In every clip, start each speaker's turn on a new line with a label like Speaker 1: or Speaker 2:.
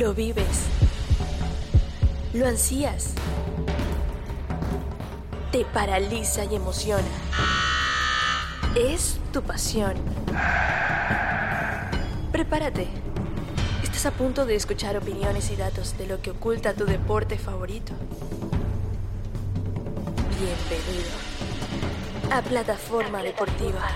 Speaker 1: Lo vives. Lo ansías. Te paraliza y emociona. Es tu pasión. Prepárate. Estás a punto de escuchar opiniones y datos de lo que oculta tu deporte favorito. Bienvenido a Plataforma Deportiva.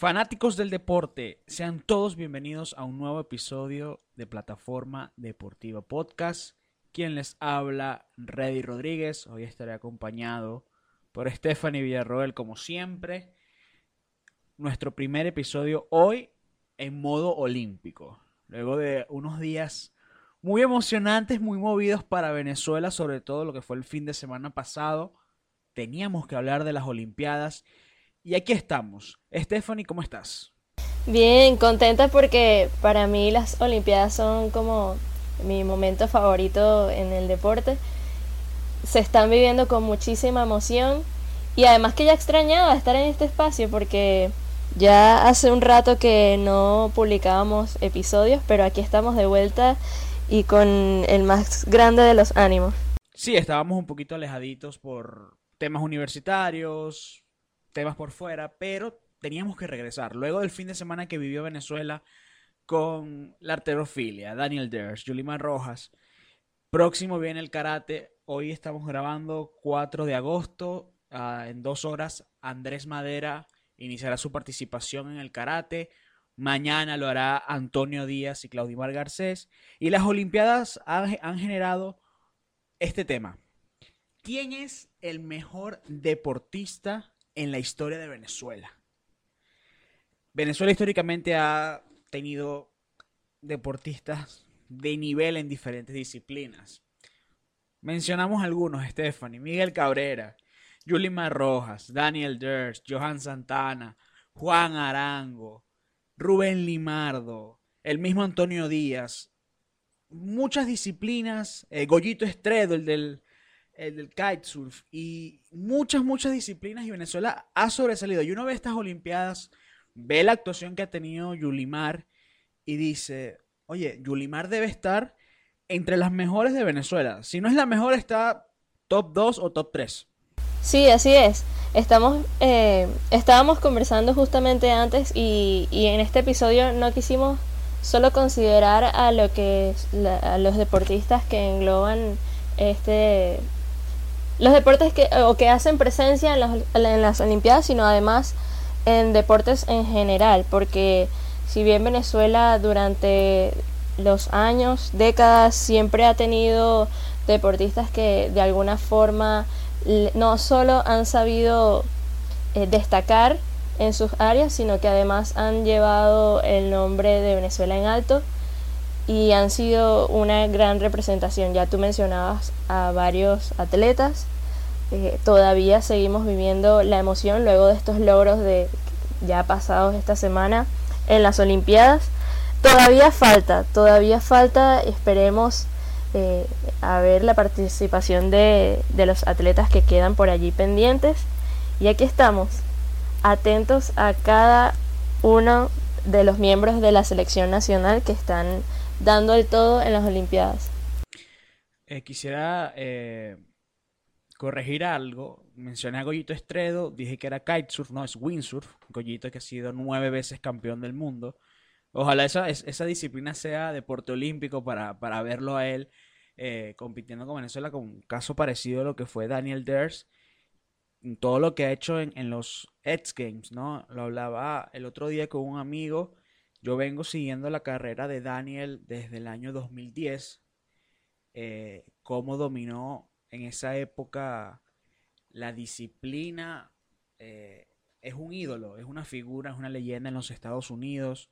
Speaker 2: Fanáticos del deporte, sean todos bienvenidos a un nuevo episodio de Plataforma Deportiva Podcast. Quien les habla, Reddy Rodríguez. Hoy estaré acompañado por Stephanie Villarroel, como siempre. Nuestro primer episodio hoy en modo olímpico. Luego de unos días muy emocionantes, muy movidos para Venezuela, sobre todo lo que fue el fin de semana pasado. Teníamos que hablar de las Olimpiadas y aquí estamos. Stephanie, ¿cómo estás?
Speaker 3: Bien, contenta porque para mí las Olimpiadas son como mi momento favorito en el deporte. Se están viviendo con muchísima emoción y además que ya extrañaba estar en este espacio porque ya hace un rato que no publicábamos episodios, pero aquí estamos de vuelta y con el más grande de los ánimos.
Speaker 2: Sí, estábamos un poquito alejaditos por temas universitarios, temas por fuera, pero teníamos que regresar. Luego del fin de semana que vivió Venezuela con la arterofilia, Daniel Ders, Yulimar Rojas. Próximo viene el karate. Hoy estamos grabando 4 de agosto. Ah, en dos horas, Andrés Madera iniciará su participación en el karate. Mañana lo hará Antonio Díaz y Claudimar Garcés. Y las Olimpiadas han generado este tema. ¿Quién es el mejor deportista en la historia de Venezuela. Venezuela históricamente ha tenido deportistas de nivel en diferentes disciplinas. Mencionamos algunos, Stephanie, Miguel Cabrera, Yulimar Rojas, Daniel Ders, Johan Santana, Juan Arango, Rubén Limardo, el mismo Antonio Díaz. Muchas disciplinas, eh, Goyito Estredo, el del el del kitesurf y muchas, muchas disciplinas y Venezuela ha sobresalido. Y uno ve estas Olimpiadas, ve la actuación que ha tenido Yulimar y dice, oye, Yulimar debe estar entre las mejores de Venezuela. Si no es la mejor, está top 2 o top 3.
Speaker 3: Sí, así es. Estamos, eh, estábamos conversando justamente antes y, y, en este episodio no quisimos solo considerar a lo que a los deportistas que engloban este los deportes que, o que hacen presencia en las, en las Olimpiadas, sino además en deportes en general, porque si bien Venezuela durante los años, décadas, siempre ha tenido deportistas que de alguna forma no solo han sabido eh, destacar en sus áreas, sino que además han llevado el nombre de Venezuela en alto y han sido una gran representación. Ya tú mencionabas a varios atletas. Eh, todavía seguimos viviendo la emoción luego de estos logros de ya pasados esta semana en las Olimpiadas. Todavía falta, todavía falta, esperemos eh, a ver la participación de, de los atletas que quedan por allí pendientes. Y aquí estamos, atentos a cada uno de los miembros de la selección nacional que están dando el todo en las Olimpiadas.
Speaker 2: Eh, quisiera eh, corregir algo. Mencioné a Goyito Estredo, dije que era kitesurf, no, es windsurf. Goyito que ha sido nueve veces campeón del mundo. Ojalá esa, esa disciplina sea deporte olímpico para, para verlo a él eh, compitiendo con Venezuela, con un caso parecido a lo que fue Daniel Ders. Todo lo que ha hecho en, en los X Games, ¿no? Lo hablaba el otro día con un amigo yo vengo siguiendo la carrera de Daniel desde el año 2010, eh, cómo dominó en esa época la disciplina. Eh, es un ídolo, es una figura, es una leyenda en los Estados Unidos.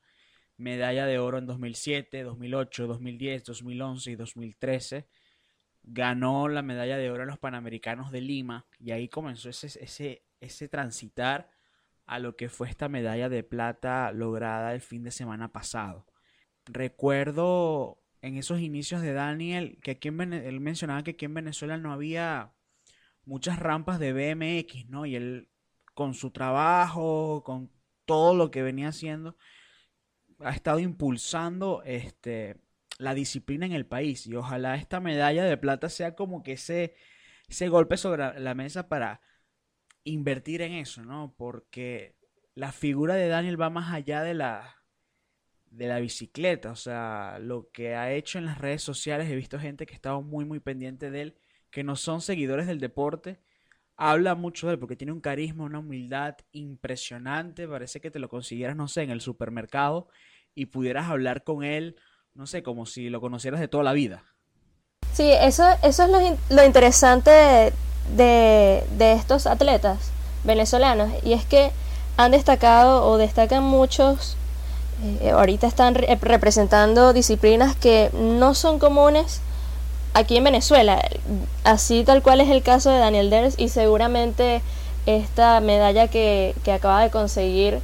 Speaker 2: Medalla de oro en 2007, 2008, 2010, 2011 y 2013. Ganó la medalla de oro en los Panamericanos de Lima y ahí comenzó ese, ese, ese transitar a lo que fue esta medalla de plata lograda el fin de semana pasado. Recuerdo en esos inicios de Daniel que aquí en él mencionaba que aquí en Venezuela no había muchas rampas de BMX, ¿no? Y él con su trabajo, con todo lo que venía haciendo, ha estado impulsando este, la disciplina en el país. Y ojalá esta medalla de plata sea como que ese, ese golpe sobre la mesa para invertir en eso, ¿no? Porque la figura de Daniel va más allá de la, de la bicicleta. O sea, lo que ha hecho en las redes sociales, he visto gente que estaba muy, muy pendiente de él, que no son seguidores del deporte. Habla mucho de él porque tiene un carisma, una humildad impresionante. Parece que te lo consiguieras, no sé, en el supermercado y pudieras hablar con él, no sé, como si lo conocieras de toda la vida.
Speaker 3: Sí, eso, eso es lo, lo interesante de estos atletas venezolanos. Y es que han destacado o destacan muchos eh, ahorita están representando disciplinas que no son comunes aquí en Venezuela. Así tal cual es el caso de Daniel Ders y seguramente esta medalla que, acaba de conseguir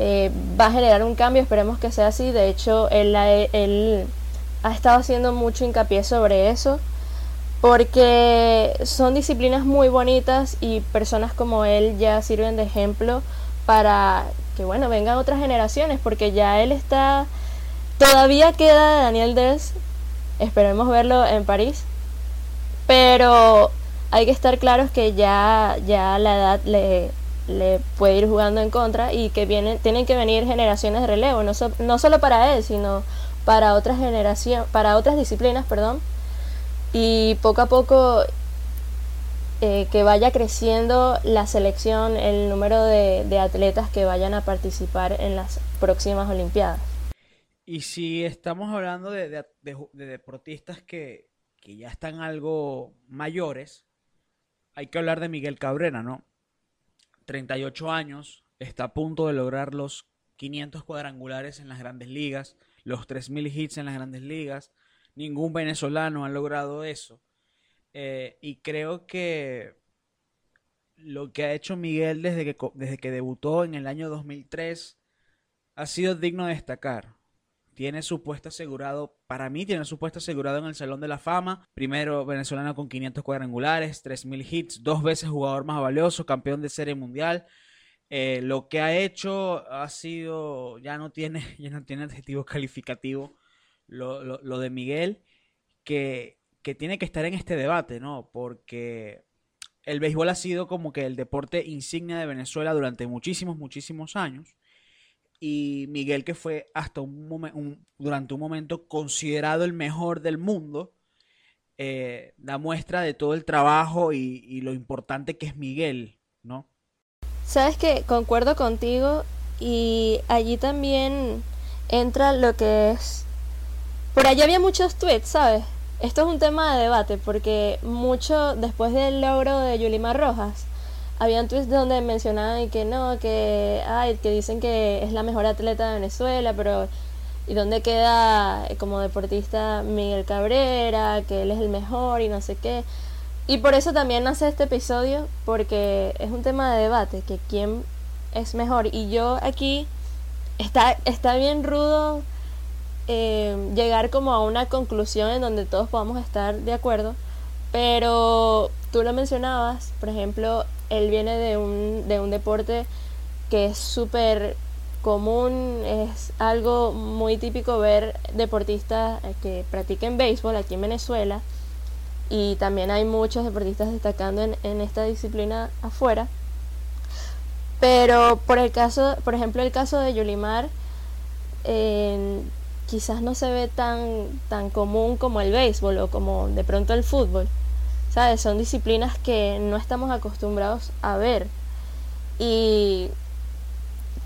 Speaker 3: eh, va a generar un cambio, esperemos que sea así. De hecho, él, él ha estado haciendo mucho hincapié sobre eso porque son disciplinas muy bonitas y personas como él ya sirven de ejemplo para que bueno, vengan otras generaciones, porque ya él está, todavía queda Daniel Des, esperemos verlo en París, pero hay que estar claros que ya, ya la edad le, le puede ir jugando en contra y que vienen, tienen que venir generaciones de relevo, no, no solo para él, sino para otras generaciones, para otras disciplinas, perdón, y poco a poco eh, que vaya creciendo la selección, el número de, atletas que vayan a participar en las próximas Olimpiadas.
Speaker 2: Y si estamos hablando de, deportistas que, que, ya están algo mayores, hay que hablar de Miguel Cabrera, ¿no? 38 años, está a punto de lograr los 500 cuadrangulares en las grandes ligas, los 3.000 hits en las grandes ligas. Ningún venezolano ha logrado eso. Eh, y creo que lo que ha hecho Miguel desde que, desde que debutó en el año 2003 ha sido digno de destacar. Tiene su puesto asegurado, para mí tiene su puesto asegurado en el Salón de la Fama. Primero venezolano con 500 cuadrangulares, 3.000 hits, dos veces jugador más valioso, campeón de serie mundial. Eh, lo que ha hecho ha sido, ya no tiene, ya no tiene adjetivo calificativo lo, lo de Miguel, que que tiene que estar en este debate, ¿no? Porque el béisbol ha sido como que el deporte insignia de Venezuela durante muchísimos, muchísimos años. Y Miguel, que fue hasta un, durante un momento considerado el mejor del mundo, eh, da muestra de todo el trabajo y, y, lo importante que es Miguel, ¿no?
Speaker 3: Sabes que concuerdo contigo y allí también entra lo que es... Por allá había muchos tweets, ¿sabes? Esto es un tema de debate porque mucho después del logro de Yulimar Rojas, habían tweets donde mencionaban que no, que, ay, que dicen que es la mejor atleta de Venezuela, pero ¿y dónde queda eh, como deportista Miguel Cabrera? Que él es el mejor y no sé qué. Y por eso también nace este episodio, porque es un tema de debate, que quién es mejor. Y yo aquí está, está bien rudo eh, llegar como a una conclusión en donde todos podamos estar de acuerdo, pero tú lo mencionabas, por ejemplo, él viene de un, de un deporte que es súper común, es algo muy típico ver deportistas que practiquen béisbol aquí en Venezuela y también hay muchos deportistas destacando en, en esta disciplina afuera. Pero por el caso, por ejemplo, el caso de Yulimar, quizás no se ve tan, tan común como el béisbol o como de pronto el fútbol. ¿Sabes? Son disciplinas que no estamos acostumbrados a ver. Y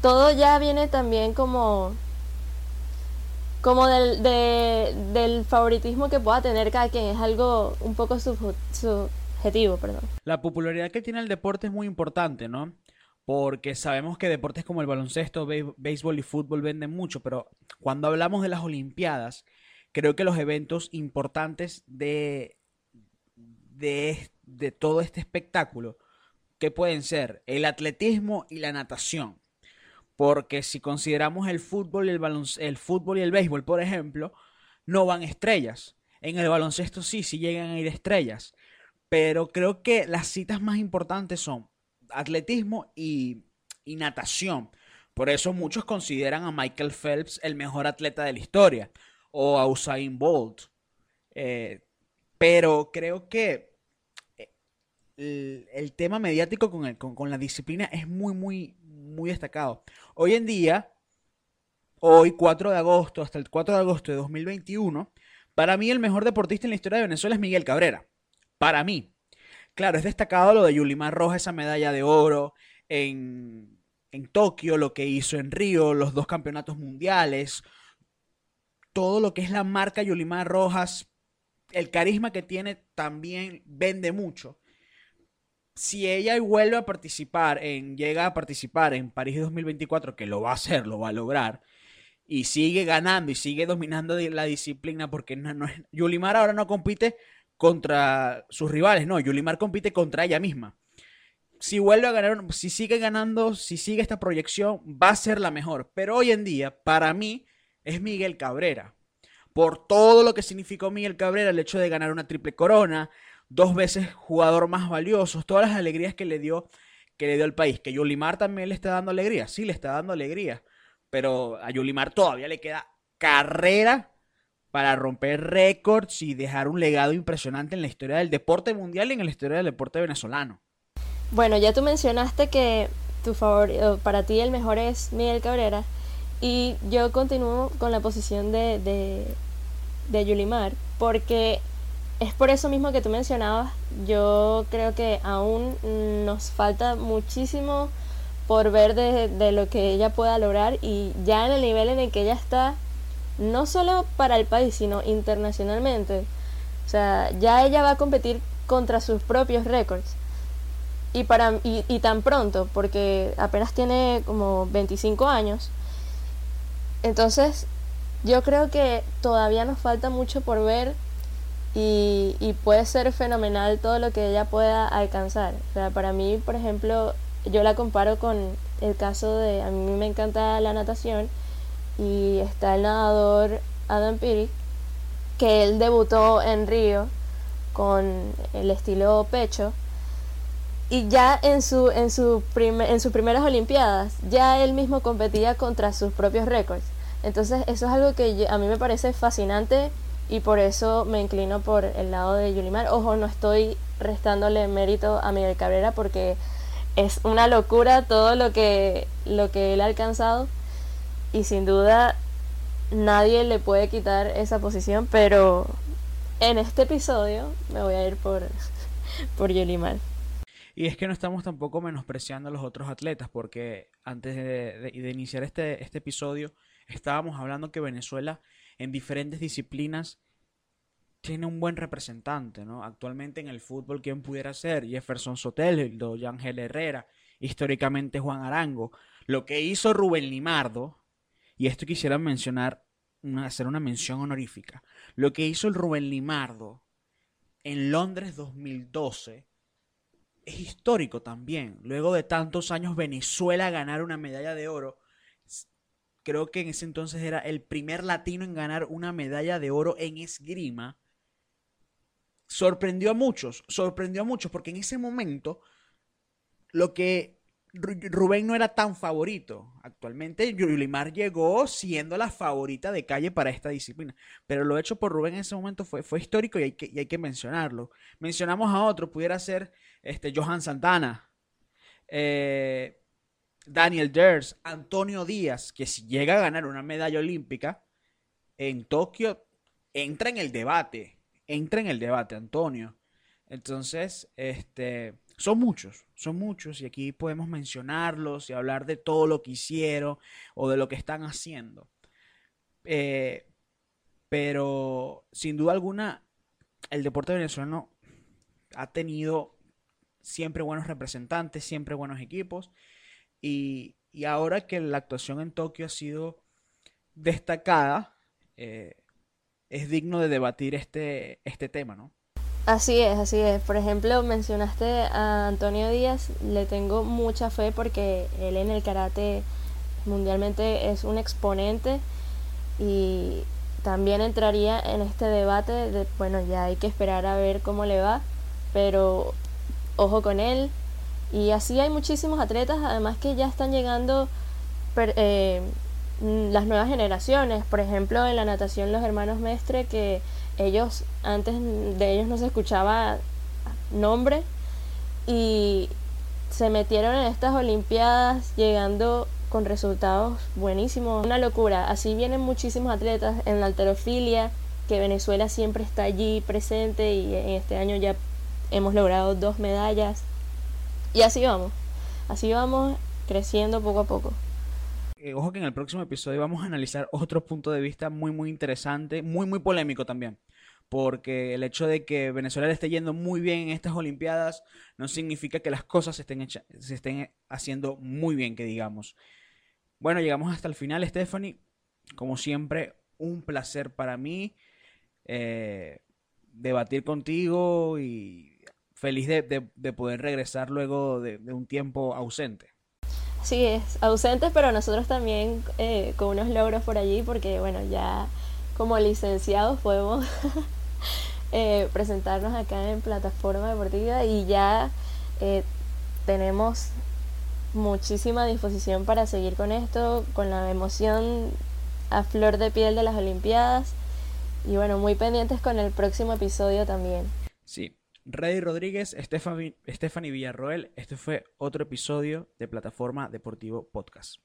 Speaker 3: todo ya viene también como como del, del favoritismo que pueda tener cada quien. Es algo un poco subjetivo, perdón.
Speaker 2: La popularidad que tiene el deporte es muy importante, ¿no? Porque sabemos que deportes como el baloncesto, béisbol y fútbol venden mucho, pero cuando hablamos de las Olimpiadas, creo que los eventos importantes de, de, de todo este espectáculo, que pueden ser el atletismo y la natación, porque si consideramos el fútbol y el, el fútbol y el béisbol, por ejemplo, no van estrellas. En el baloncesto sí, sí llegan a ir estrellas. Pero creo que las citas más importantes son atletismo y, natación. Por eso muchos consideran a Michael Phelps el mejor atleta de la historia o a Usain Bolt. Eh, pero creo que eh, el, tema mediático con, con, la disciplina es muy, muy, muy destacado. Hoy en día, hoy 4 de agosto, hasta el 4 de agosto de 2021, para mí el mejor deportista en la historia de Venezuela es Miguel Cabrera. Para mí. Claro, es destacado lo de Yulimar Roja, esa medalla de oro en, en Tokio, lo que hizo en Río, los dos campeonatos mundiales, todo lo que es la marca Yulimar Rojas, el carisma que tiene también vende mucho. Si ella vuelve a participar en, llega a participar en París 2024, que lo va a hacer, lo va a lograr, y sigue ganando y sigue dominando la disciplina, porque no, es, Yulimar ahora no compite contra sus rivales, no, Yulimar compite contra ella misma. Si vuelve a ganar, si sigue ganando, si sigue esta proyección, va a ser la mejor. Pero hoy en día, para mí, es Miguel Cabrera. Por todo lo que significó Miguel Cabrera, el hecho de ganar una triple corona, dos veces jugador más valioso, todas las alegrías que le dio, que le dio al país. Que Yulimar también le está dando alegría, sí, le está dando alegría. Pero a Yulimar todavía le queda carrera para romper récords y dejar un legado impresionante en la historia del deporte mundial y en la historia del deporte venezolano.
Speaker 3: Bueno, ya tú mencionaste que tu favorito, para ti el mejor es Miguel Cabrera. Y yo continúo con la posición de, de, de Yulimar, porque es por eso mismo que tú mencionabas, yo creo que aún nos falta muchísimo por ver de, de, lo que ella pueda lograr y ya en el nivel en el que ella está, no solo para el país, sino internacionalmente. O sea, ya ella va a competir contra sus propios récords. Y, para, y, y tan pronto, porque apenas tiene como 25 años, entonces, yo creo que todavía nos falta mucho por ver y, puede ser fenomenal todo lo que ella pueda alcanzar. O sea, para mí, por ejemplo, yo la comparo con el caso de, a mí me encanta la natación y está el nadador Adam Peary, que él debutó en Río con el estilo pecho y ya en su en su en sus primeras olimpiadas ya él mismo competía contra sus propios récords entonces eso es algo que a mí me parece fascinante y por eso me inclino por el lado de Yulimar. Ojo, no estoy restándole mérito a Miguel Cabrera porque es una locura todo lo que, lo que él ha alcanzado y sin duda nadie le puede quitar esa posición, pero en este episodio me voy a ir por, por.
Speaker 2: Y es que no estamos tampoco menospreciando a los otros atletas, porque antes de, iniciar este, este episodio, estábamos hablando que Venezuela en diferentes disciplinas tiene un buen representante, ¿no? Actualmente en el fútbol, ¿quién pudiera ser? Jefferson Sotelo, Yangel Herrera, históricamente Juan Arango. Lo que hizo Rubén Limardo, y esto quisiera mencionar, hacer una mención honorífica. Lo que hizo el Rubén Limardo en Londres 2012 es histórico también. Luego de tantos años Venezuela ganar una medalla de oro creo que en ese entonces era el primer latino en ganar una medalla de oro en esgrima, sorprendió a muchos, sorprendió a muchos, porque en ese momento lo que Rubén no era tan favorito. Actualmente Yulimar llegó siendo la favorita de calle para esta disciplina. Pero lo hecho por Rubén en ese momento fue, histórico y hay, que, y hay que mencionarlo. Mencionamos a otro, pudiera ser este, Johan Santana. Eh, Daniel Ders, Antonio Díaz, que si llega a ganar una medalla olímpica en Tokio, entra en el debate, entra en el debate, Antonio. Entonces, este, son muchos, son muchos y aquí podemos mencionarlos y hablar de todo lo que hicieron o de lo que están haciendo. Eh, pero, sin duda alguna, el deporte venezolano ha tenido siempre buenos representantes, siempre buenos equipos y, ahora que la actuación en Tokio ha sido destacada, eh, es digno de debatir este, este tema, ¿no?
Speaker 3: Así es, así es. Por ejemplo, mencionaste a Antonio Díaz, le tengo mucha fe porque él en el karate mundialmente es un exponente y también entraría en este debate de, bueno, ya hay que esperar a ver cómo le va, pero ojo con él, y así hay muchísimos atletas, además que ya están llegando eh, las nuevas generaciones. Por ejemplo, en la natación los hermanos Mestre, que ellos, antes de ellos no se escuchaba nombre y se metieron en estas Olimpiadas llegando con resultados buenísimos. Una locura. Así vienen muchísimos atletas en la alterofilia, que Venezuela siempre está allí presente y en este año ya hemos logrado dos medallas. Y así vamos. Así vamos creciendo poco a poco.
Speaker 2: Eh, ojo que en el próximo episodio vamos a analizar otro punto de vista muy muy interesante, muy muy polémico también porque el hecho de que Venezuela le esté yendo muy bien en estas Olimpiadas no significa que las cosas se estén, se estén haciendo muy bien, que digamos. Bueno, llegamos hasta el final, Stephanie. Como siempre, un placer para mí eh, debatir contigo y feliz de, poder regresar luego de, un tiempo ausente.
Speaker 3: Sí, es ausente, pero nosotros también eh, con unos logros por allí, porque bueno, ya como licenciados podemos Eh, presentarnos acá en plataforma deportiva y ya eh, tenemos muchísima disposición para seguir con esto, con la emoción a flor de piel de las Olimpiadas y bueno, muy pendientes con el próximo episodio también.
Speaker 2: Sí, Rey Rodríguez, Stephanie Villarroel, este fue otro episodio de Plataforma Deportivo Podcast.